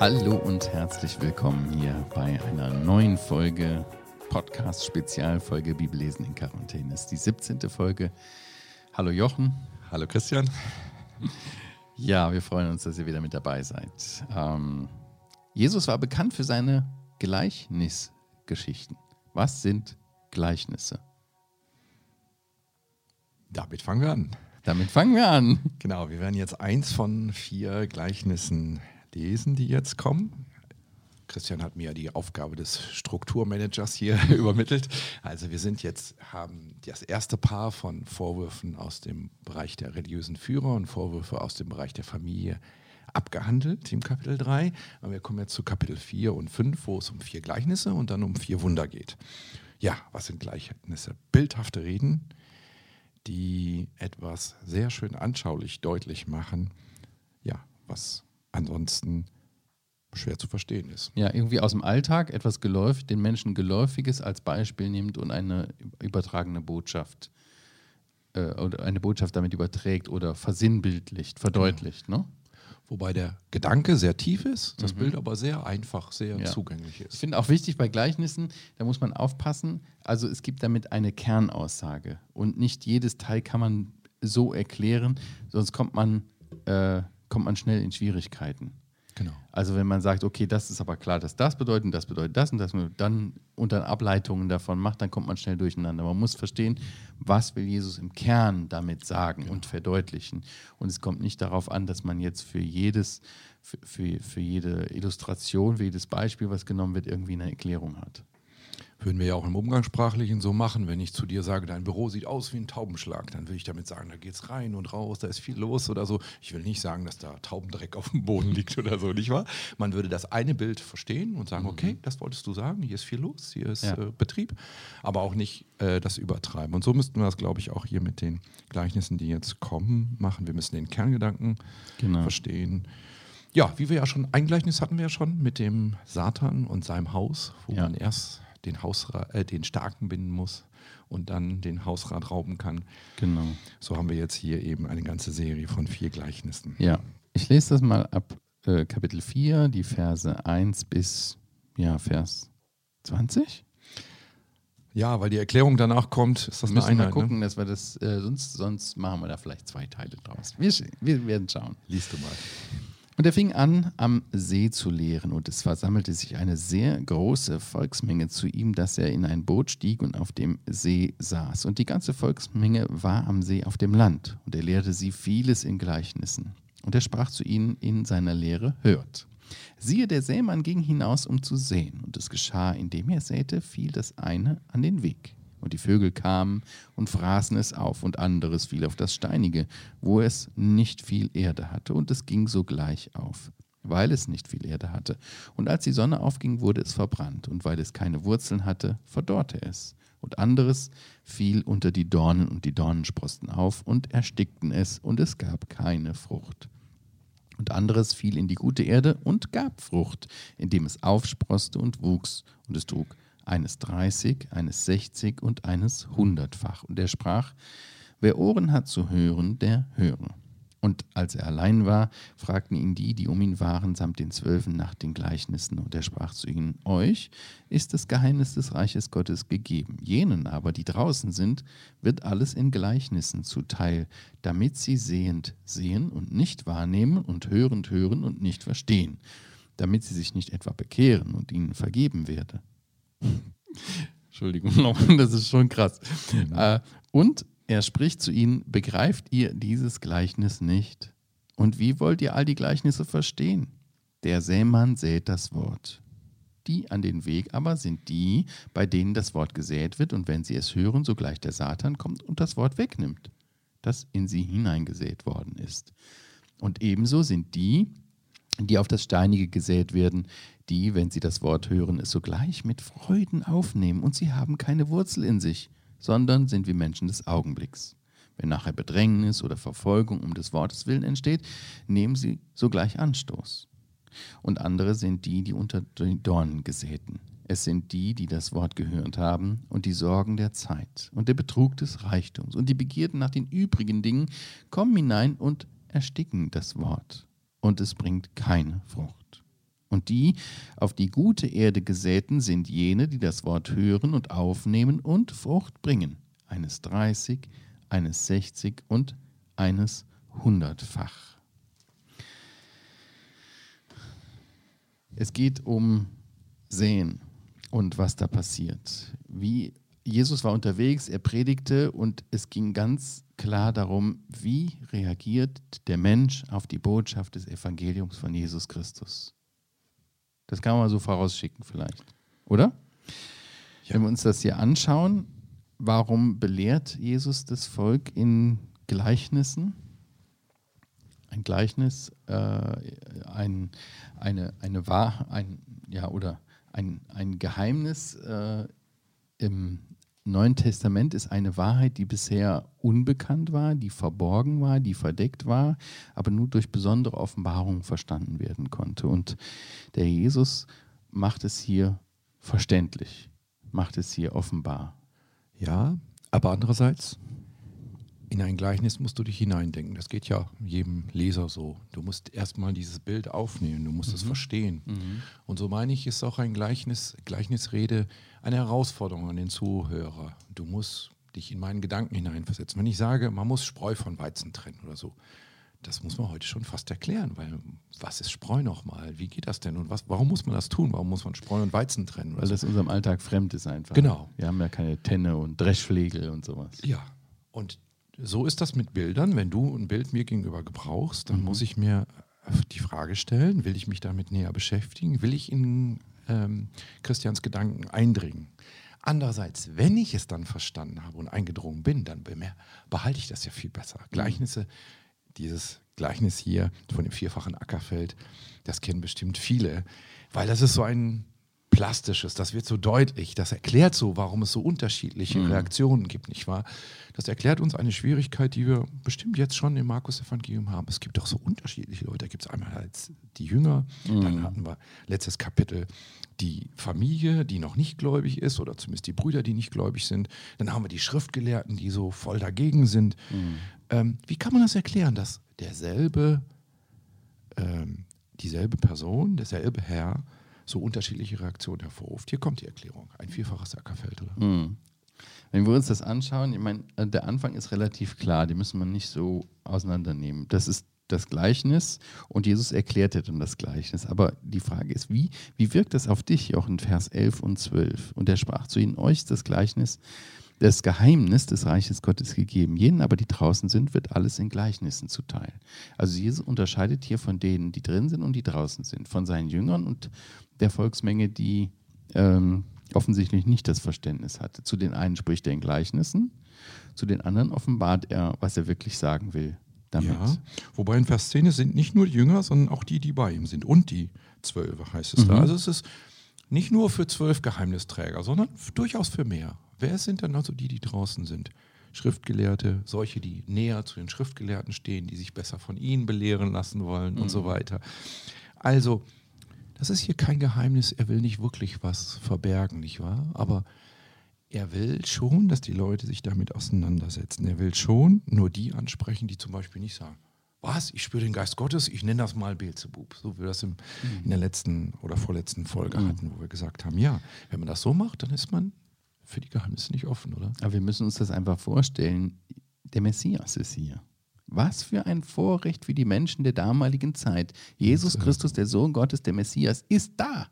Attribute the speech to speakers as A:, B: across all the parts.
A: Hallo und herzlich willkommen hier bei einer neuen Folge Podcast Spezialfolge Bibellesen in Quarantäne. Das ist die 17. Folge. Hallo Jochen.
B: Hallo Christian.
A: Ja, wir freuen uns, dass ihr wieder mit dabei seid. Ähm, Jesus war bekannt für seine Gleichnisgeschichten. Was sind Gleichnisse?
B: Damit fangen wir an.
A: Damit fangen wir an.
B: Genau, wir werden jetzt eins von vier Gleichnissen lesen, die jetzt kommen. Christian hat mir die Aufgabe des Strukturmanagers hier übermittelt. Also wir sind jetzt, haben das erste Paar von Vorwürfen aus dem Bereich der religiösen Führer und Vorwürfe aus dem Bereich der Familie abgehandelt im Kapitel 3. Aber wir kommen jetzt zu Kapitel 4 und 5, wo es um vier Gleichnisse und dann um vier Wunder geht. Ja, was sind Gleichnisse? Bildhafte Reden, die etwas sehr schön anschaulich deutlich machen, ja, was ansonsten schwer zu verstehen ist.
A: Ja, irgendwie aus dem Alltag etwas geläufig, den Menschen Geläufiges als Beispiel nimmt und eine übertragene Botschaft äh, oder eine Botschaft damit überträgt oder versinnbildlicht, verdeutlicht. Genau. Ne?
B: Wobei der Gedanke sehr tief ist, das mhm. Bild aber sehr einfach, sehr ja. zugänglich ist.
A: Ich finde auch wichtig bei Gleichnissen, da muss man aufpassen. Also es gibt damit eine Kernaussage und nicht jedes Teil kann man so erklären, sonst kommt man, äh, kommt man schnell in Schwierigkeiten. Genau. Also wenn man sagt, okay, das ist aber klar, dass das bedeutet, und das bedeutet das und das, und dann dann Ableitungen davon macht, dann kommt man schnell durcheinander. Man muss verstehen, was will Jesus im Kern damit sagen genau. und verdeutlichen. Und es kommt nicht darauf an, dass man jetzt für jedes, für, für, für jede Illustration, für jedes Beispiel, was genommen wird, irgendwie eine Erklärung hat.
B: Würden wir ja auch im Umgangssprachlichen so machen. Wenn ich zu dir sage, dein Büro sieht aus wie ein Taubenschlag, dann will ich damit sagen, da geht es rein und raus, da ist viel los oder so. Ich will nicht sagen, dass da Taubendreck auf dem Boden liegt oder so, nicht wahr? Man würde das eine Bild verstehen und sagen, mhm. okay, das wolltest du sagen, hier ist viel los, hier ist ja. äh, Betrieb, aber auch nicht äh, das übertreiben. Und so müssten wir das, glaube ich, auch hier mit den Gleichnissen, die jetzt kommen, machen. Wir müssen den Kerngedanken genau. verstehen. Ja, wie wir ja schon, ein Gleichnis hatten wir ja schon mit dem Satan und seinem Haus, wo ja. man erst den, Hausrat, äh, den Starken binden muss und dann den Hausrat rauben kann.
A: Genau.
B: So haben wir jetzt hier eben eine ganze Serie von vier Gleichnissen.
A: Ja, ich lese das mal ab äh, Kapitel 4, die Verse 1 bis ja, Vers 20.
B: Ja, weil die Erklärung danach kommt, ist das
A: wir müssen eine Einheit, mal ne? gucken, ne? dass wir das, äh, sonst, sonst machen wir da vielleicht zwei Teile draus. Wir, wir werden schauen.
B: Liest du mal.
A: Und er fing an, am See zu lehren, und es versammelte sich eine sehr große Volksmenge zu ihm, dass er in ein Boot stieg und auf dem See saß. Und die ganze Volksmenge war am See auf dem Land, und er lehrte sie vieles in Gleichnissen. Und er sprach zu ihnen in seiner Lehre, hört. Siehe, der Sämann ging hinaus, um zu säen, und es geschah, indem er säte, fiel das eine an den Weg und die Vögel kamen und fraßen es auf, und anderes fiel auf das Steinige, wo es nicht viel Erde hatte, und es ging sogleich auf, weil es nicht viel Erde hatte. Und als die Sonne aufging, wurde es verbrannt, und weil es keine Wurzeln hatte, verdorrte es. Und anderes fiel unter die Dornen, und die Dornen sprosten auf und erstickten es, und es gab keine Frucht. Und anderes fiel in die gute Erde und gab Frucht, indem es aufsproste und wuchs, und es trug eines 30, eines 60 und eines hundertfach. Und er sprach, wer Ohren hat zu hören, der höre. Und als er allein war, fragten ihn die, die um ihn waren, samt den Zwölfen nach den Gleichnissen. Und er sprach zu ihnen, euch ist das Geheimnis des Reiches Gottes gegeben. Jenen aber, die draußen sind, wird alles in Gleichnissen zuteil, damit sie sehend sehen und nicht wahrnehmen und hörend hören und nicht verstehen, damit sie sich nicht etwa bekehren und ihnen vergeben werde. Entschuldigung, das ist schon krass. Mhm. Äh, und er spricht zu ihnen, begreift ihr dieses Gleichnis nicht? Und wie wollt ihr all die Gleichnisse verstehen? Der Sämann sät das Wort. Die an den Weg aber sind die, bei denen das Wort gesät wird, und wenn sie es hören, sogleich der Satan kommt und das Wort wegnimmt, das in sie hineingesät worden ist. Und ebenso sind die, die auf das Steinige gesät werden, die, wenn sie das Wort hören, es sogleich mit Freuden aufnehmen und sie haben keine Wurzel in sich, sondern sind wie Menschen des Augenblicks. Wenn nachher Bedrängnis oder Verfolgung um des Wortes willen entsteht, nehmen sie sogleich Anstoß. Und andere sind die, die unter den Dornen gesäten. Es sind die, die das Wort gehört haben und die Sorgen der Zeit und der Betrug des Reichtums und die Begierden nach den übrigen Dingen kommen hinein und ersticken das Wort und es bringt keine Frucht. Und die auf die gute Erde gesäten sind jene, die das Wort hören und aufnehmen und Frucht bringen, eines 30, eines 60 und eines hundertfach. Es geht um Sehen und was da passiert. Wie Jesus war unterwegs, er predigte und es ging ganz klar darum, wie reagiert der Mensch auf die Botschaft des Evangeliums von Jesus Christus. Das kann man mal so vorausschicken vielleicht, oder? Ja. Wenn wir uns das hier anschauen, warum belehrt Jesus das Volk in Gleichnissen? Ein Gleichnis, äh, ein, eine, eine Wahr, ein, ja, oder ein, ein Geheimnis äh, im Neuen Testament ist eine Wahrheit, die bisher unbekannt war, die verborgen war, die verdeckt war, aber nur durch besondere Offenbarungen verstanden werden konnte. Und der Jesus macht es hier verständlich, macht es hier offenbar.
B: Ja, aber andererseits, in ein Gleichnis musst du dich hineindenken. Das geht ja jedem Leser so. Du musst erstmal dieses Bild aufnehmen, du musst mhm. es verstehen. Mhm. Und so meine ich, ist auch ein Gleichnis, Gleichnisrede eine Herausforderung an den Zuhörer. Du musst dich in meinen Gedanken hineinversetzen. Wenn ich sage, man muss Spreu von Weizen trennen oder so, das muss man heute schon fast erklären, weil was ist Spreu nochmal? Wie geht das denn? Und was, warum muss man das tun? Warum muss man Spreu und Weizen trennen?
A: Weil so? das unserem Alltag fremd ist einfach.
B: Genau.
A: Wir haben ja keine Tenne und Dreschflegel und sowas.
B: Ja. Und so ist das mit Bildern. Wenn du ein Bild mir gegenüber gebrauchst, dann mhm. muss ich mir die Frage stellen, will ich mich damit näher beschäftigen? Will ich in ähm, Christians Gedanken eindringen? Andererseits, wenn ich es dann verstanden habe und eingedrungen bin, dann behalte ich das ja viel besser. Mhm. Gleichnisse, dieses Gleichnis hier von dem vierfachen Ackerfeld, das kennen bestimmt viele, weil das ist so ein Plastisches, das wird so deutlich, das erklärt so, warum es so unterschiedliche mhm. Reaktionen gibt, nicht wahr? Das erklärt uns eine Schwierigkeit, die wir bestimmt jetzt schon im Markus-Evangelium haben. Es gibt doch so unterschiedliche Leute. Da gibt es einmal als die Jünger, mhm. dann hatten wir letztes Kapitel die Familie, die noch nicht gläubig ist, oder zumindest die Brüder, die nicht gläubig sind. Dann haben wir die Schriftgelehrten, die so voll dagegen sind. Mhm. Ähm, wie kann man das erklären, dass derselbe, ähm, dieselbe Person, derselbe Herr, so unterschiedliche Reaktionen hervorruft. Hier kommt die Erklärung. Ein vierfaches Ackerfeld, oder? Mhm.
A: Wenn wir uns das anschauen, ich meine, äh, der Anfang ist relativ klar, die müssen wir nicht so auseinandernehmen. Das ist das Gleichnis und Jesus erklärte dann das Gleichnis. Aber die Frage ist, wie, wie wirkt das auf dich, auch in Vers 11 und 12? Und er sprach zu ihnen, euch das Gleichnis, das Geheimnis des Reiches Gottes gegeben. Jenen aber, die draußen sind, wird alles in Gleichnissen zuteil. Also Jesus unterscheidet hier von denen, die drin sind und die draußen sind, von seinen Jüngern und der Volksmenge, die ähm, offensichtlich nicht das Verständnis hatte. Zu den einen spricht er in Gleichnissen, zu den anderen offenbart er, was er wirklich sagen will. Damit. Ja,
B: wobei in Vers 10 sind nicht nur die Jünger, sondern auch die, die bei ihm sind. Und die Zwölfe heißt es mhm. da. Also es ist nicht nur für zwölf Geheimnisträger, sondern durchaus für mehr. Wer sind dann also die, die draußen sind? Schriftgelehrte, solche, die näher zu den Schriftgelehrten stehen, die sich besser von ihnen belehren lassen wollen mhm. und so mhm. weiter. Also das ist hier kein Geheimnis, er will nicht wirklich was verbergen, nicht wahr? Aber er will schon, dass die Leute sich damit auseinandersetzen. Er will schon nur die ansprechen, die zum Beispiel nicht sagen, was, ich spüre den Geist Gottes, ich nenne das mal Beelzebub. So wie wir das im, mhm. in der letzten oder vorletzten Folge mhm. hatten, wo wir gesagt haben, ja, wenn man das so macht, dann ist man für die Geheimnisse nicht offen, oder?
A: Aber wir müssen uns das einfach vorstellen, der Messias ist hier. Was für ein Vorrecht für die Menschen der damaligen Zeit. Jesus Christus, der Sohn Gottes, der Messias, ist da.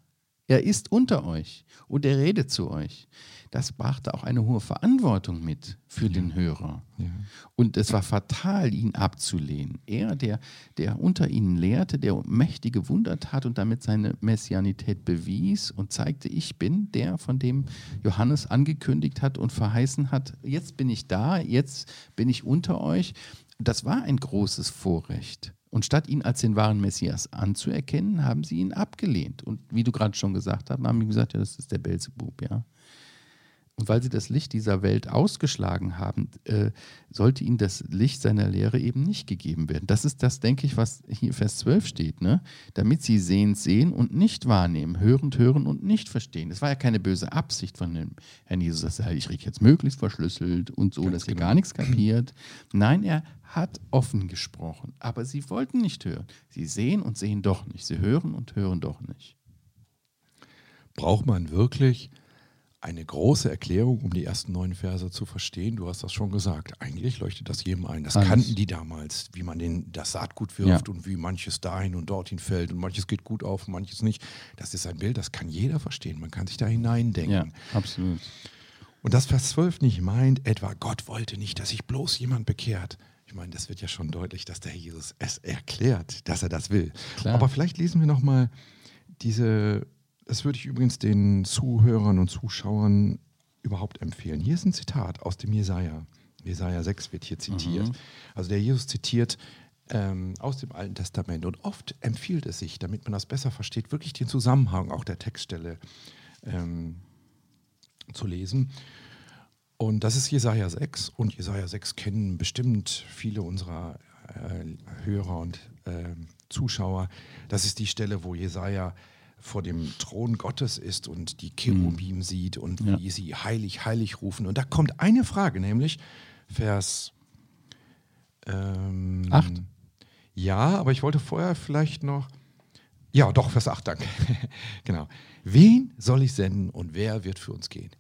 A: Er ist unter euch und er redet zu euch. Das brachte auch eine hohe Verantwortung mit für ja. den Hörer. Ja. Und es war fatal, ihn abzulehnen. Er, der, der unter ihnen lehrte, der mächtige Wunder tat und damit seine Messianität bewies und zeigte, ich bin der, von dem Johannes angekündigt hat und verheißen hat, jetzt bin ich da, jetzt bin ich unter euch. Das war ein großes Vorrecht. Und statt ihn als den wahren Messias anzuerkennen, haben sie ihn abgelehnt. Und wie du gerade schon gesagt hast, haben sie gesagt, ja, das ist der Belzebub, ja. Und weil sie das Licht dieser Welt ausgeschlagen haben, äh, sollte ihnen das Licht seiner Lehre eben nicht gegeben werden. Das ist das, denke ich, was hier Vers 12 steht, ne? Damit sie sehend sehen und nicht wahrnehmen, hörend hören und nicht verstehen. Das war ja keine böse Absicht von dem Herrn Jesus, dass er, ich rede jetzt möglichst verschlüsselt und so, Ganz dass genau. ihr gar nichts kapiert. Nein, er hat offen gesprochen, aber sie wollten nicht hören. Sie sehen und sehen doch nicht. Sie hören und hören doch nicht.
B: Braucht man wirklich eine große Erklärung, um die ersten neun Verse zu verstehen. Du hast das schon gesagt. Eigentlich leuchtet das jedem ein. Das
A: Alles.
B: kannten die damals, wie man den, das Saatgut wirft
A: Ja.
B: und wie manches dahin und dorthin fällt und manches geht gut auf und manches nicht. Das ist ein Bild, das kann jeder verstehen. Man kann sich da hineindenken.
A: Ja, absolut.
B: Und das Vers 12 nicht meint etwa, Gott wollte nicht, dass sich bloß jemand bekehrt. Ich meine, das wird ja schon deutlich, dass der Jesus es erklärt, dass er das will.
A: Klar.
B: Aber vielleicht lesen wir nochmal diese, das würde ich übrigens den Zuhörern und Zuschauern überhaupt empfehlen. Hier ist ein Zitat aus dem Jesaja. Jesaja 6 wird hier zitiert. Also der Jesus zitiert ähm, aus dem Alten Testament. Und oft empfiehlt es sich, damit man das besser versteht, wirklich den Zusammenhang auch der Textstelle ähm, zu lesen. Und das ist Jesaja 6. Und Jesaja 6 kennen bestimmt viele unserer äh, Hörer und äh, Zuschauer. Das ist die Stelle, wo Jesaja vor dem Thron Gottes ist und die Cherubim sieht und
A: Ja.
B: wie sie heilig, heilig rufen. Und da kommt eine Frage, nämlich Vers ähm,
A: Acht.
B: Ja, aber ich wollte vorher vielleicht noch. Ja, doch, Vers 8, danke. genau. Wen soll ich senden und wer wird für uns gehen?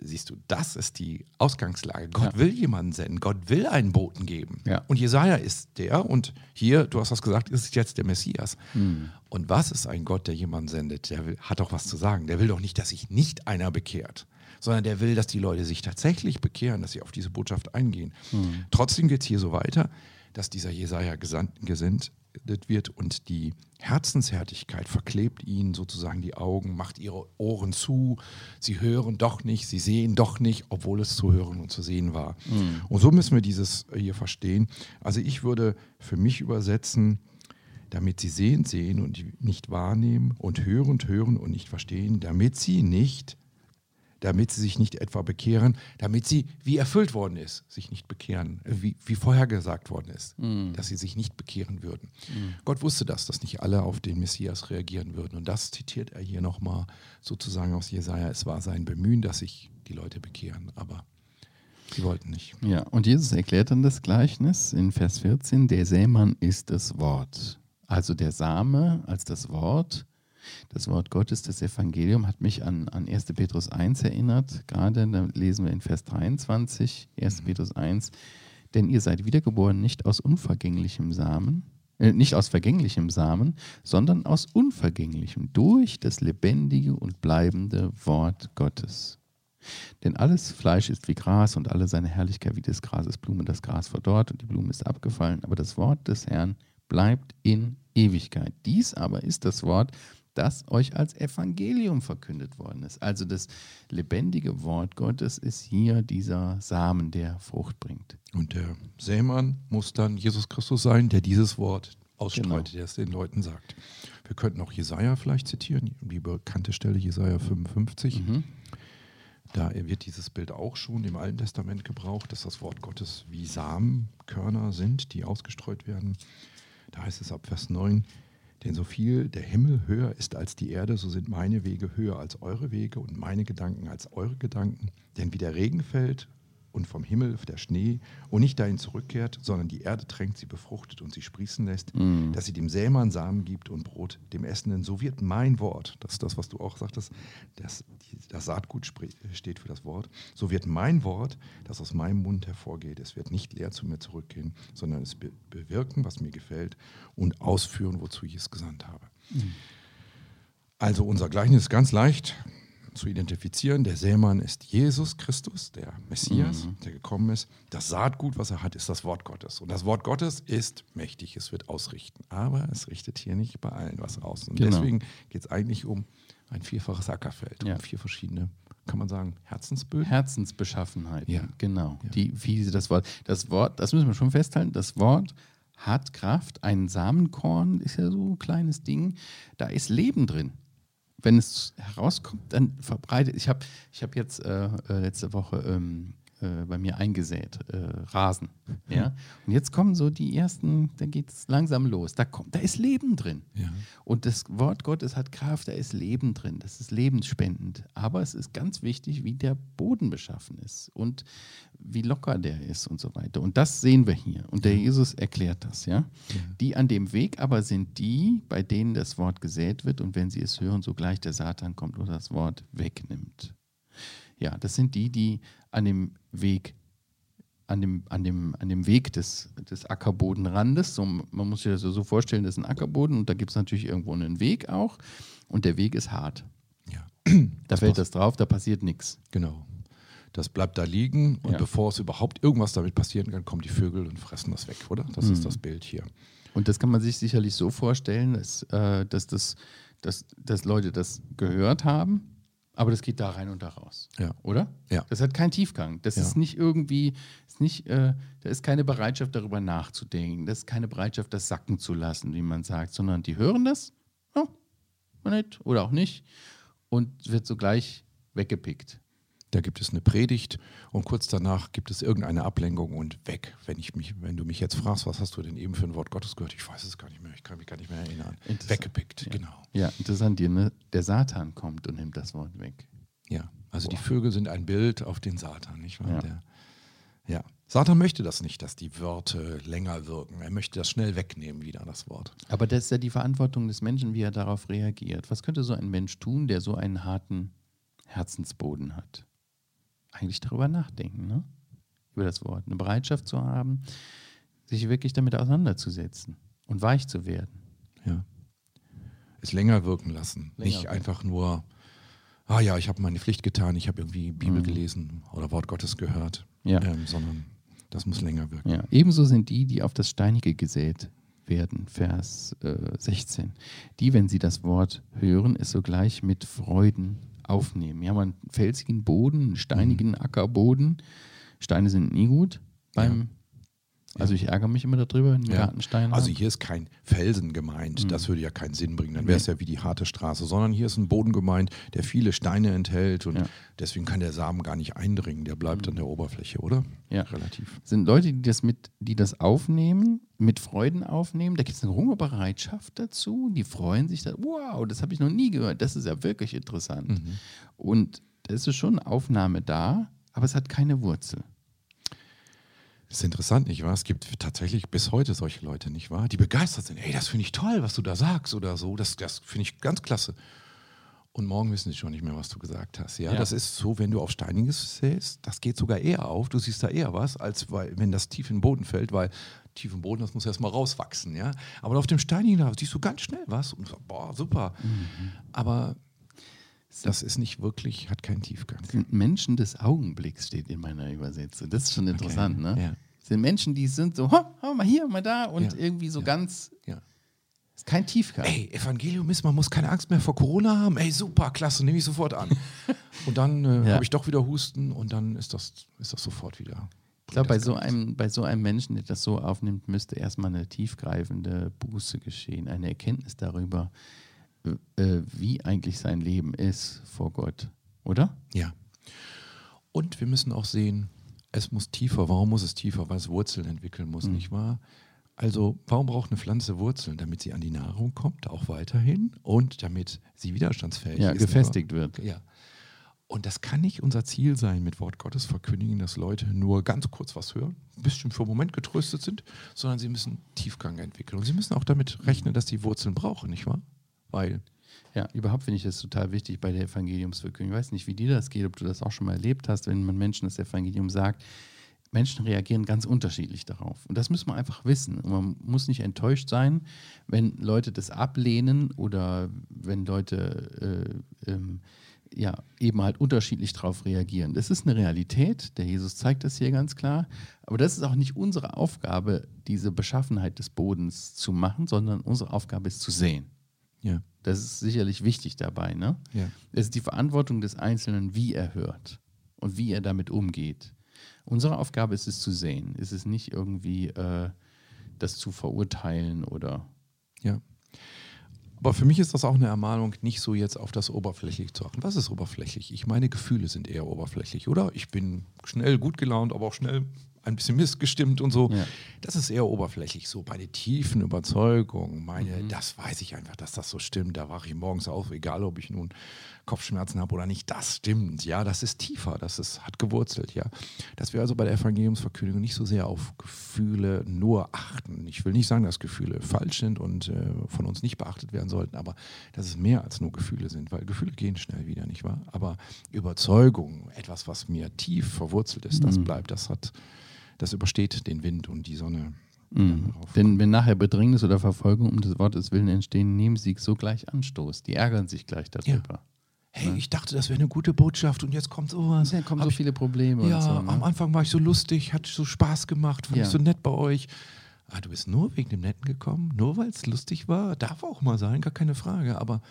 B: Siehst du, das ist die Ausgangslage. Gott
A: Ja.
B: will jemanden senden. Gott will einen Boten geben.
A: Ja.
B: Und Jesaja ist der, und hier, du hast das gesagt, ist jetzt der Messias.
A: Hm.
B: Und was ist ein Gott, der jemanden sendet? Der will, hat doch was zu sagen. Der will doch nicht, dass sich nicht einer bekehrt, sondern der will, dass die Leute sich tatsächlich bekehren, dass sie auf diese Botschaft eingehen. Trotzdem geht es hier so weiter, dass dieser Jesaja gesendet wird und die Herzenshärtigkeit verklebt ihnen sozusagen die Augen, macht ihre Ohren zu. Sie hören doch nicht, sie sehen doch nicht, obwohl es zu hören und zu sehen war. Und so müssen wir dieses hier verstehen. Also ich würde für mich übersetzen, damit sie sehend sehen und nicht wahrnehmen und hörend hören und nicht verstehen, damit sie nicht, damit sie sich nicht etwa bekehren, damit sie, wie erfüllt worden ist, sich nicht bekehren, äh, wie, wie vorhergesagt worden ist, dass sie sich nicht bekehren würden. Gott wusste das, dass nicht alle auf den Messias reagieren würden. Und das zitiert er hier nochmal sozusagen aus Jesaja. Es war sein Bemühen, dass sich die Leute bekehren, aber sie wollten nicht.
A: Ja, und Jesus erklärt dann das Gleichnis in Vers 14, der Sämann ist das Wort. Also der Same als das Wort, das Wort Gottes, das Evangelium, hat mich an, an 1. Petrus 1 erinnert. Gerade da lesen wir in Vers 23, 1. Petrus 1, denn ihr seid wiedergeboren nicht aus unvergänglichem Samen, äh, nicht aus vergänglichem Samen, sondern aus unvergänglichem, durch das lebendige und bleibende Wort Gottes. Denn alles Fleisch ist wie Gras und alle seine Herrlichkeit wie des Grases Blume. Das Gras verdorrt und die Blume ist abgefallen, aber das Wort des Herrn bleibt in Ewigkeit. Dies aber ist das Wort, das euch als Evangelium verkündet worden ist. Also das lebendige Wort Gottes ist hier dieser Samen, der Frucht bringt.
B: Und der Sämann muss dann Jesus Christus sein, der dieses Wort ausstreut,
A: Genau.
B: der es den Leuten sagt. Wir könnten auch Jesaja vielleicht zitieren, die bekannte Stelle Jesaja 55. Da wird dieses Bild auch schon im Alten Testament gebraucht, dass das Wort Gottes wie Samenkörner sind, die ausgestreut werden. Da heißt es ab Vers 9, denn so viel der Himmel höher ist als die Erde, so sind meine Wege höher als eure Wege und meine Gedanken als eure Gedanken. Denn wie der Regen fällt und vom Himmel der Schnee und nicht dahin zurückkehrt, sondern die Erde tränkt, sie befruchtet und sie sprießen lässt, dass sie dem Sämann Samen gibt und Brot dem Essenden, so wird mein Wort, das ist das, was du auch sagtest, das, das Saatgut steht für das Wort, so wird mein Wort, das aus meinem Mund hervorgeht, es wird nicht leer zu mir zurückgehen, sondern es be bewirken, was mir gefällt und ausführen, wozu ich es gesandt habe. Also unser Gleichnis ist ganz leicht zu identifizieren. Der Sämann ist Jesus Christus, der Messias, der gekommen ist. Das Saatgut, was er hat, ist das Wort Gottes. Und das Wort Gottes ist mächtig, es wird ausrichten. Aber es richtet hier nicht bei allen was aus. Und
A: Genau.
B: deswegen geht es eigentlich um ein vierfaches Ackerfeld,
A: Ja.
B: um vier verschiedene, kann man sagen, Herzensböden.
A: Herzensbeschaffenheit.
B: Ja.
A: Genau.
B: Ja.
A: Die, wie sie das Wort, das Wort, das müssen wir schon festhalten, das Wort hat Kraft. Ein Samenkorn ist ja so ein kleines Ding. Da ist Leben drin. Wenn es herauskommt, dann verbreitet. Ich habe ich hab jetzt äh, äh, letzte Woche ähm, äh, bei mir eingesät, äh, Rasen. Ja? Und jetzt kommen so die ersten, da geht es langsam los. Da, kommt, da ist Leben drin.
B: Ja.
A: Und das Wort Gottes hat Kraft, da ist Leben drin. Das ist lebensspendend. Aber es ist ganz wichtig, wie der Boden beschaffen ist und wie locker der ist und so weiter. Und das sehen wir hier. Und der Jesus erklärt das. Ja? Die an dem Weg aber sind die, bei denen das Wort gesät wird und wenn sie es hören, sogleich der Satan kommt und das Wort wegnimmt. Ja, das sind die, die an dem Weg, an dem, an dem, an dem Weg des, des Ackerbodenrandes, so, man muss sich das so vorstellen, das ist ein Ackerboden und da gibt es natürlich irgendwo einen Weg auch und der Weg ist hart.
B: Ja.
A: Da fällt das drauf, da passiert nichts.
B: Genau. Das bleibt da liegen und
A: Ja.
B: bevor es überhaupt irgendwas damit passieren kann, kommen die Vögel und fressen das weg, oder? Das
A: Mhm.
B: ist das Bild hier.
A: Und das kann man sich sicherlich so vorstellen, dass, äh, dass, das, dass, dass Leute das gehört haben, aber das geht da rein und da raus.
B: Ja.
A: Oder?
B: Ja.
A: Das hat keinen Tiefgang. Das
B: Ja.
A: ist nicht irgendwie, ist nicht, äh, da ist keine Bereitschaft, darüber nachzudenken. Das ist keine Bereitschaft, das sacken zu lassen, wie man sagt, sondern die hören das, ja, oder auch nicht, und wird sogleich weggepickt.
B: Da gibt es eine Predigt und kurz danach gibt es irgendeine Ablenkung und weg. Wenn, ich mich, wenn du mich jetzt fragst, was hast du denn eben für ein Wort Gottes gehört? Ich weiß es gar nicht mehr, ich kann mich gar nicht mehr erinnern. Weggepickt, genau.
A: Ja, interessant ne? Der Satan kommt und nimmt das Wort weg.
B: Ja, also die Vögel sind ein Bild auf den Satan, nicht wahr?
A: Ja.
B: Der, ja. Satan möchte das nicht, dass die Wörter länger wirken. Er möchte das schnell wegnehmen, wieder das Wort.
A: Aber das ist ja die Verantwortung des Menschen, wie er darauf reagiert. Was könnte so ein Mensch tun, der so einen harten Herzensboden hat? Eigentlich darüber nachdenken, ne? Über das Wort. Eine Bereitschaft zu haben, sich wirklich damit auseinanderzusetzen und weich zu werden.
B: Ja. Es länger wirken lassen.
A: Länger
B: nicht
A: wirken.
B: einfach nur, ah ja, ich habe meine Pflicht getan, ich habe irgendwie Bibel
A: Mhm.
B: gelesen oder Wort Gottes gehört,
A: Ja.
B: ähm, sondern das muss länger wirken.
A: Ja, ebenso sind die, die auf das Steinige gesät werden, Vers äh, 16. Die, wenn sie das Wort hören, es sogleich mit Freuden aufnehmen. Wir haben einen felsigen Boden, einen steinigen Ackerboden. Steine sind nie gut beim. Also ich ärgere mich immer darüber, einen
B: Ja.
A: Gartenstein.
B: Also hier ist kein Felsen gemeint,
A: Mhm.
B: das würde ja keinen Sinn bringen, dann wäre es ja wie die harte Straße, sondern hier ist ein Boden gemeint, der viele Steine enthält und
A: Ja.
B: deswegen kann der Samen gar nicht eindringen, der bleibt an der Oberfläche, oder?
A: Ja.
B: Relativ.
A: sind Leute, die das mit, die das aufnehmen, mit Freuden aufnehmen. Da gibt es eine hohe Bereitschaft dazu. Die freuen sich da. Wow, das habe ich noch nie gehört. Das ist ja wirklich interessant.
B: Mhm.
A: Und es ist schon eine Aufnahme da, aber es hat keine Wurzel.
B: Das ist interessant, nicht wahr? Es gibt tatsächlich bis heute solche Leute, nicht wahr? Die begeistert sind. Ey, das finde ich toll, was du da sagst oder so. Das, das finde ich ganz klasse. Und morgen wissen sie schon nicht mehr, was du gesagt hast. Ja,
A: Ja.
B: das ist so, wenn du auf Steiniges säst, das geht sogar eher auf. Du siehst da eher was, als weil, wenn das tief in den Boden fällt, weil tief im Boden, das muss erstmal rauswachsen. Ja? Aber auf dem Steinigen, da siehst du ganz schnell was und so, boah, super. Aber das ist nicht wirklich, hat keinen Tiefgang.
A: Menschen des Augenblicks, steht in meiner Übersetzung. Das ist schon interessant, ne?
B: Ja.
A: Sind Menschen, die sind so, "Ha, hau mal hier, mal da und
B: Ja.
A: irgendwie so
B: Ja.
A: ganz,
B: Ja.
A: ist kein Tiefgang.
B: Ey, Evangelium ist, man muss keine Angst mehr vor Corona haben. Ey, super, klasse, nehme ich sofort an. und dann äh, habe ich doch wieder Husten und dann ist das, ist das sofort wieder.
A: Ich glaube, bei so, einem, bei so einem Menschen, der das so aufnimmt, müsste erstmal eine tiefgreifende Buße geschehen, eine Erkenntnis darüber, äh, wie eigentlich sein Leben ist vor Gott, oder?
B: Ja. Und wir müssen auch sehen, es muss tiefer. Warum muss es tiefer? Weil es Wurzeln entwickeln muss,
A: Mhm.
B: nicht wahr? Also, warum braucht eine Pflanze Wurzeln? Damit sie an die Nahrung kommt, auch weiterhin und damit sie widerstandsfähig
A: Ja,
B: ist.
A: gefestigt wird.
B: Ja. Und das kann nicht unser Ziel sein, mit Wort Gottes verkündigen, dass Leute nur ganz kurz was hören, ein bisschen für einen Moment getröstet sind, sondern sie müssen Tiefgang entwickeln. Und sie müssen auch damit rechnen, dass die Wurzeln brauchen, nicht wahr? Weil,
A: Ja, überhaupt finde ich das total wichtig bei der Evangeliumsverkündigung. Ich weiß nicht, wie dir das geht, ob du das auch schon mal erlebt hast, wenn man Menschen das Evangelium sagt. Menschen reagieren ganz unterschiedlich darauf. Und das müssen wir einfach wissen. Und man muss nicht enttäuscht sein, wenn Leute das ablehnen oder wenn Leute äh, ähm, ja, eben halt unterschiedlich darauf reagieren. Das ist eine Realität. Der Jesus zeigt das hier ganz klar. Aber das ist auch nicht unsere Aufgabe, diese Beschaffenheit des Bodens zu machen, sondern unsere Aufgabe ist zu sehen.
B: Ja,
A: Das ist sicherlich wichtig dabei. Ne?
B: ja.
A: Es ist die Verantwortung des Einzelnen, wie er hört und wie er damit umgeht. Unsere Aufgabe ist es zu sehen. Es ist nicht irgendwie äh, das zu verurteilen oder.
B: Ja. Aber für mich ist das auch eine Ermahnung, nicht so jetzt auf das Oberflächliche zu achten. Was ist oberflächlich? Ich meine Gefühle sind eher oberflächlich, oder? Ich bin schnell gut gelaunt, aber auch schnell ein bisschen missgestimmt und so.
A: Ja.
B: Das ist eher oberflächlich. So meine tiefen Überzeugungen, meine,
A: Mhm.
B: das weiß ich einfach, dass das so stimmt. Da wache ich morgens auf, egal ob ich nun Kopfschmerzen habe oder nicht. Das stimmt. Ja, das ist tiefer, das ist, hat gewurzelt, ja. Dass wir also bei der Evangeliumsverkündigung nicht so sehr auf Gefühle nur achten. Ich will nicht sagen, dass Gefühle falsch sind und äh, von uns nicht beachtet werden sollten, aber dass es mehr als nur Gefühle sind, weil Gefühle gehen schnell wieder, nicht wahr? Aber Überzeugung, etwas, was mir tief verwurzelt ist, das
A: Mhm.
B: bleibt, das hat, das übersteht den Wind und die Sonne.
A: Mhm. Denn wenn nachher Bedrängnis oder Verfolgung um des Wortes willen entstehen, nehmen sie sogleich Anstoß. Die ärgern sich gleich darüber.
B: Hey, ich dachte, das wäre eine gute Botschaft und jetzt kommt sowas.
A: Dann kommen
B: Hab
A: so
B: ich-
A: viele Probleme
B: Ja,
A: so.
B: am
A: Ne?
B: Anfang war ich so lustig, hat so Spaß gemacht, fand
A: Ja.
B: ich so nett bei euch. Ah, du bist nur wegen dem Netten gekommen, nur weil es lustig war. Darf auch mal sein, gar keine Frage. Aber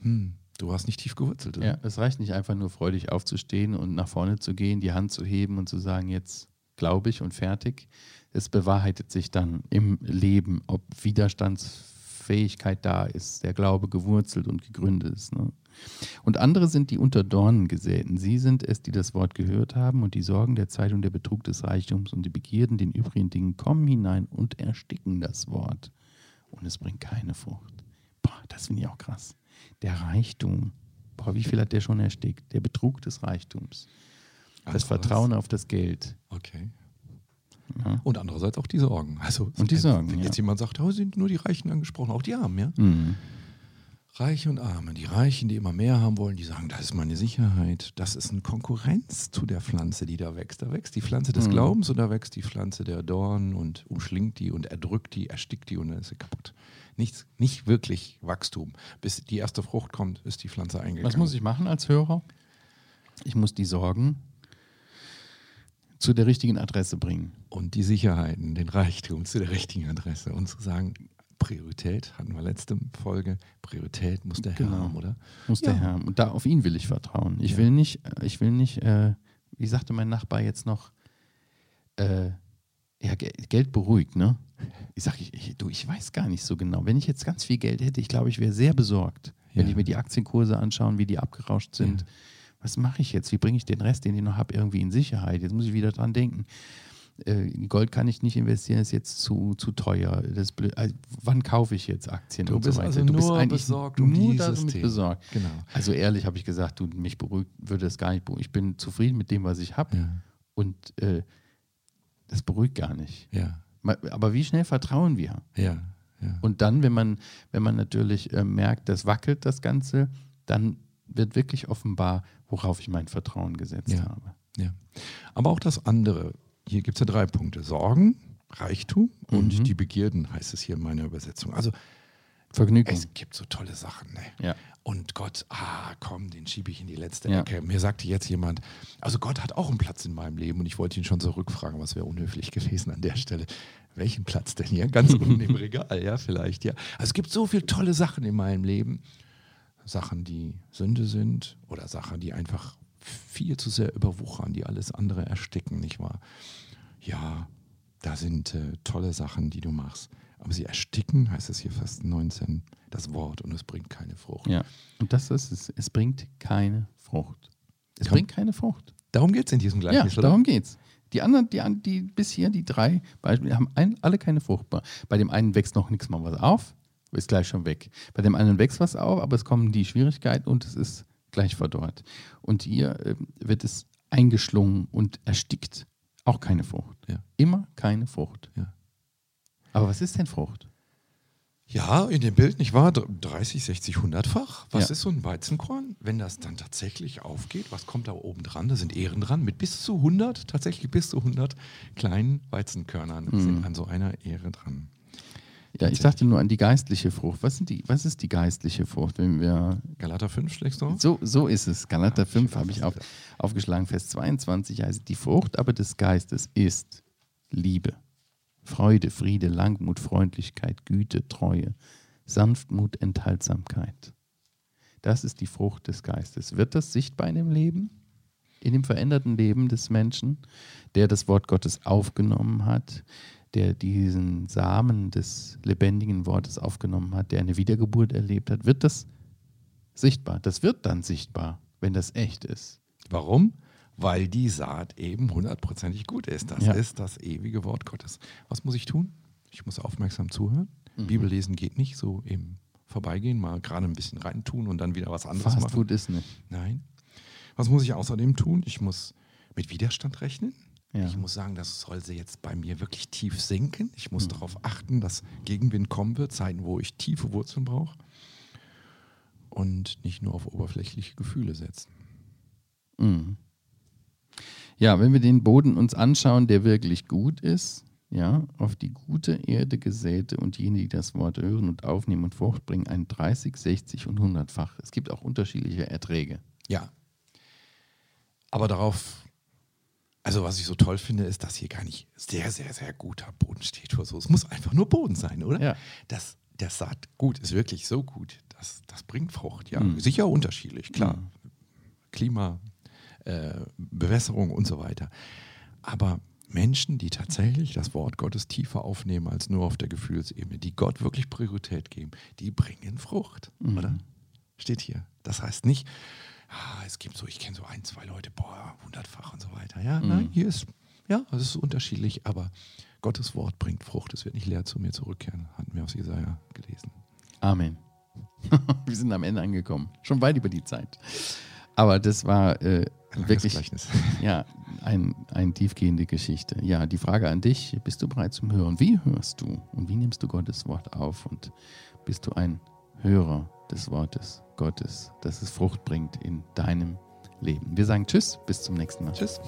B: hm, du hast nicht tief gewurzelt. oder?
A: Ja, es reicht nicht einfach nur freudig aufzustehen und nach vorne zu gehen, die Hand zu heben und zu sagen, jetzt glaube ich und fertig. Es bewahrheitet sich dann im Leben, ob Widerstandsfähigkeit da ist, der Glaube gewurzelt und gegründet ist. Ne? Und andere sind die unter Dornen gesäten. Sie sind es, die das Wort gehört haben und die Sorgen der Zeit und der Betrug des Reichtums und die Begierden den übrigen Dingen kommen hinein und ersticken das Wort. Und es bringt keine Frucht. Boah, das finde ich auch krass. Der Reichtum. Boah, wie viel hat der schon erstickt? Der Betrug des Reichtums. Das Vertrauen auf das Geld.
B: Okay.
A: Ja.
B: Und andererseits auch die Sorgen. Also,
A: Und die Sorgen,
B: Wenn
A: ja.
B: jetzt jemand sagt, oh, sind nur die Reichen angesprochen, auch die Armen, ja?
A: Mhm.
B: Reiche und Arme. Die Reichen, die immer mehr haben wollen, die sagen, das ist meine Sicherheit. Das ist eine Konkurrenz zu der Pflanze, die da wächst. Da wächst die Pflanze des
A: Mhm.
B: Glaubens und da wächst die Pflanze der Dornen und umschlingt die und erdrückt die, erstickt die und dann ist sie kaputt. Nichts, nicht wirklich Wachstum. Bis die erste Frucht kommt, ist die Pflanze eingegangen.
A: Was muss ich machen als Hörer? Ich muss die Sorgen zu der richtigen Adresse bringen.
B: Und die Sicherheiten, den Reichtum zu der richtigen Adresse und zu sagen, Priorität, hatten wir letzte Folge, Priorität muss der Herr
A: Genau.
B: haben, oder?
A: Muss
B: Ja.
A: der Herr. Und da auf ihn will ich vertrauen. Ich
B: Ja.
A: will nicht, äh, ich will nicht, äh, wie sagte mein Nachbar jetzt noch, äh, ja, Ge- Geld beruhigt, ne? Ich sage, ich, ich, du, ich weiß gar nicht so genau. Wenn ich jetzt ganz viel Geld hätte, ich glaube, ich wäre sehr besorgt. Wenn
B: Ja.
A: ich mir die Aktienkurse anschaue, wie die abgerauscht sind. Was mache ich jetzt? Wie bringe ich den Rest, den ich noch habe, irgendwie in Sicherheit? Jetzt muss ich wieder dran denken. Äh, Gold kann ich nicht investieren, ist jetzt zu, zu teuer. Das ist blöd. Also, wann kaufe ich jetzt Aktien
B: Du
A: und
B: bist
A: so weiter?
B: also
A: du bist
B: nur
A: eigentlich
B: besorgt um
A: nur
B: dieses
A: damit
B: Thema.
A: besorgt.
B: Genau.
A: Also ehrlich habe ich gesagt, du, mich beruhigt, würde es gar nicht beruhigen. Ich bin zufrieden mit dem, was ich habe
B: Ja,
A: und äh, das beruhigt gar nicht.
B: ja,
A: Aber wie schnell vertrauen wir?
B: ja.
A: Und dann, wenn man, wenn man natürlich äh, merkt, das wackelt das Ganze, dann wird wirklich offenbar, worauf ich mein Vertrauen gesetzt
B: Ja.
A: habe.
B: Ja. Aber auch das andere. Hier gibt es ja drei Punkte: Sorgen, Reichtum und
A: Mhm.
B: die Begierden, heißt es hier in meiner Übersetzung. Also,
A: Vergnügung.
B: es gibt so tolle Sachen. Ne?
A: Ja.
B: Und Gott, ah, komm, den schiebe ich in die letzte
A: Ja.
B: Ecke. Mir sagte jetzt jemand, also Gott hat auch einen Platz in meinem Leben und ich wollte ihn schon zurückfragen, was wäre unhöflich gewesen an der Stelle. Welchen Platz denn hier? Ganz unten im Regal, ja, vielleicht, ja. Also es gibt so viele tolle Sachen in meinem Leben. Sachen, die Sünde sind oder Sachen, die einfach viel zu sehr überwuchern, die alles andere ersticken, nicht wahr? Ja, da sind äh, tolle Sachen, die du machst. Aber sie ersticken, heißt es hier fast 19, das Wort und es bringt keine Frucht.
A: ja. Und das ist es. Es bringt keine Frucht. Es
B: Kann-
A: bringt keine Frucht.
B: Darum geht es in diesem
A: Ja,
B: Gleichnis, oder?
A: darum geht's. Die anderen, die, die bis hier, die drei Beispiele, haben ein, alle keine Frucht. Bei dem einen wächst noch nichts mal was auf, ist gleich schon weg. Bei dem anderen wächst was auf, aber es kommen die Schwierigkeiten und es ist gleich verdorrt. Und hier ähm, wird es eingeschlungen und erstickt. Auch keine Frucht.
B: Ja.
A: Immer keine Frucht.
B: Ja.
A: Aber was ist denn Frucht?
B: Ja, in dem Bild, nicht wahr? 30, 60, 100-fach. Was
A: Ja.
B: ist so ein Weizenkorn? Wenn das dann tatsächlich aufgeht, was kommt da oben dran? Da sind Ähren dran mit bis zu 100, tatsächlich bis zu 100 kleinen Weizenkörnern
A: Mhm.
B: sind an so einer Ähre dran.
A: Ja, ich dachte nur an die geistliche Frucht. Was, die, was ist die geistliche Frucht, wenn wir
B: Galater 5 schlägst du auf?
A: So, so ist es. Galater
B: Ah,
A: 5
B: ich
A: habe ich auf, aufgeschlagen. Vers 22 heißt, die Frucht aber des Geistes ist Liebe, Freude, Friede, Langmut, Freundlichkeit, Güte, Treue, Sanftmut, Enthaltsamkeit. Das ist die Frucht des Geistes. Wird das sichtbar in dem Leben? In dem veränderten Leben des Menschen, der das Wort Gottes aufgenommen hat, der diesen Samen des lebendigen Wortes aufgenommen hat, der eine Wiedergeburt erlebt hat, wird das sichtbar. Das wird dann sichtbar, wenn das echt ist.
B: Warum? Weil die Saat eben hundertprozentig gut ist. Das
A: Ja.
B: ist das ewige Wort Gottes. Was muss ich tun? Ich muss aufmerksam zuhören. Bibel lesen geht nicht so im Vorbeigehen, mal gerade ein bisschen reintun und dann wieder was anderes
A: Fast
B: machen.
A: Food ist nicht.
B: Nein. Was muss ich außerdem tun? Ich muss mit Widerstand rechnen.
A: Ja.
B: Ich muss sagen, das soll sie jetzt bei mir wirklich tief sinken. Ich muss darauf achten, dass Gegenwind kommen wird, Zeiten, wo ich tiefe Wurzeln brauche. Und nicht nur auf oberflächliche Gefühle setzen.
A: Mhm. Ja, wenn wir den Boden uns anschauen, der wirklich gut ist, ja, auf die gute Erde gesäte und jene, die das Wort hören und aufnehmen und Frucht bringen, ein 30, 60 und 100-fach. Es gibt auch unterschiedliche Erträge.
B: Ja. Aber darauf, also was ich so toll finde, ist, dass hier gar nicht sehr, sehr, sehr guter Boden steht oder so. Es muss einfach nur Boden sein, oder?
A: Ja.
B: Das, der Saatgut ist wirklich so gut. Das, das bringt Frucht, ja.
A: Mhm.
B: Sicher unterschiedlich, klar.
A: Mhm.
B: Klima, äh, Bewässerung und so weiter. Aber Menschen, die tatsächlich das Wort Gottes tiefer aufnehmen als nur auf der Gefühlsebene, die Gott wirklich Priorität geben, die bringen Frucht,
A: Mhm.
B: oder? Steht hier. Das heißt nicht, ah, es gibt so, ich kenne so ein, zwei Leute, boah, hundertfach und so weiter. Ja,
A: Mhm.
B: nein, hier ist, ja, es ist unterschiedlich, aber Gottes Wort bringt Frucht. Es wird nicht leer zu mir zurückkehren, hatten wir aus Jesaja gelesen.
A: Amen. wir sind am Ende angekommen. Schon weit über die Zeit. Aber das war äh,
B: Ein
A: wirklich
B: Gleichnis.
A: ja, ein, eine tiefgehende Geschichte. Ja, die Frage an dich, bist du bereit zum Hören? Wie hörst du und wie nimmst du Gottes Wort auf? Und bist du ein Hörer des Wortes Gottes, dass es Frucht bringt in deinem Leben? Wir sagen Tschüss, bis zum nächsten Mal.
B: Tschüss.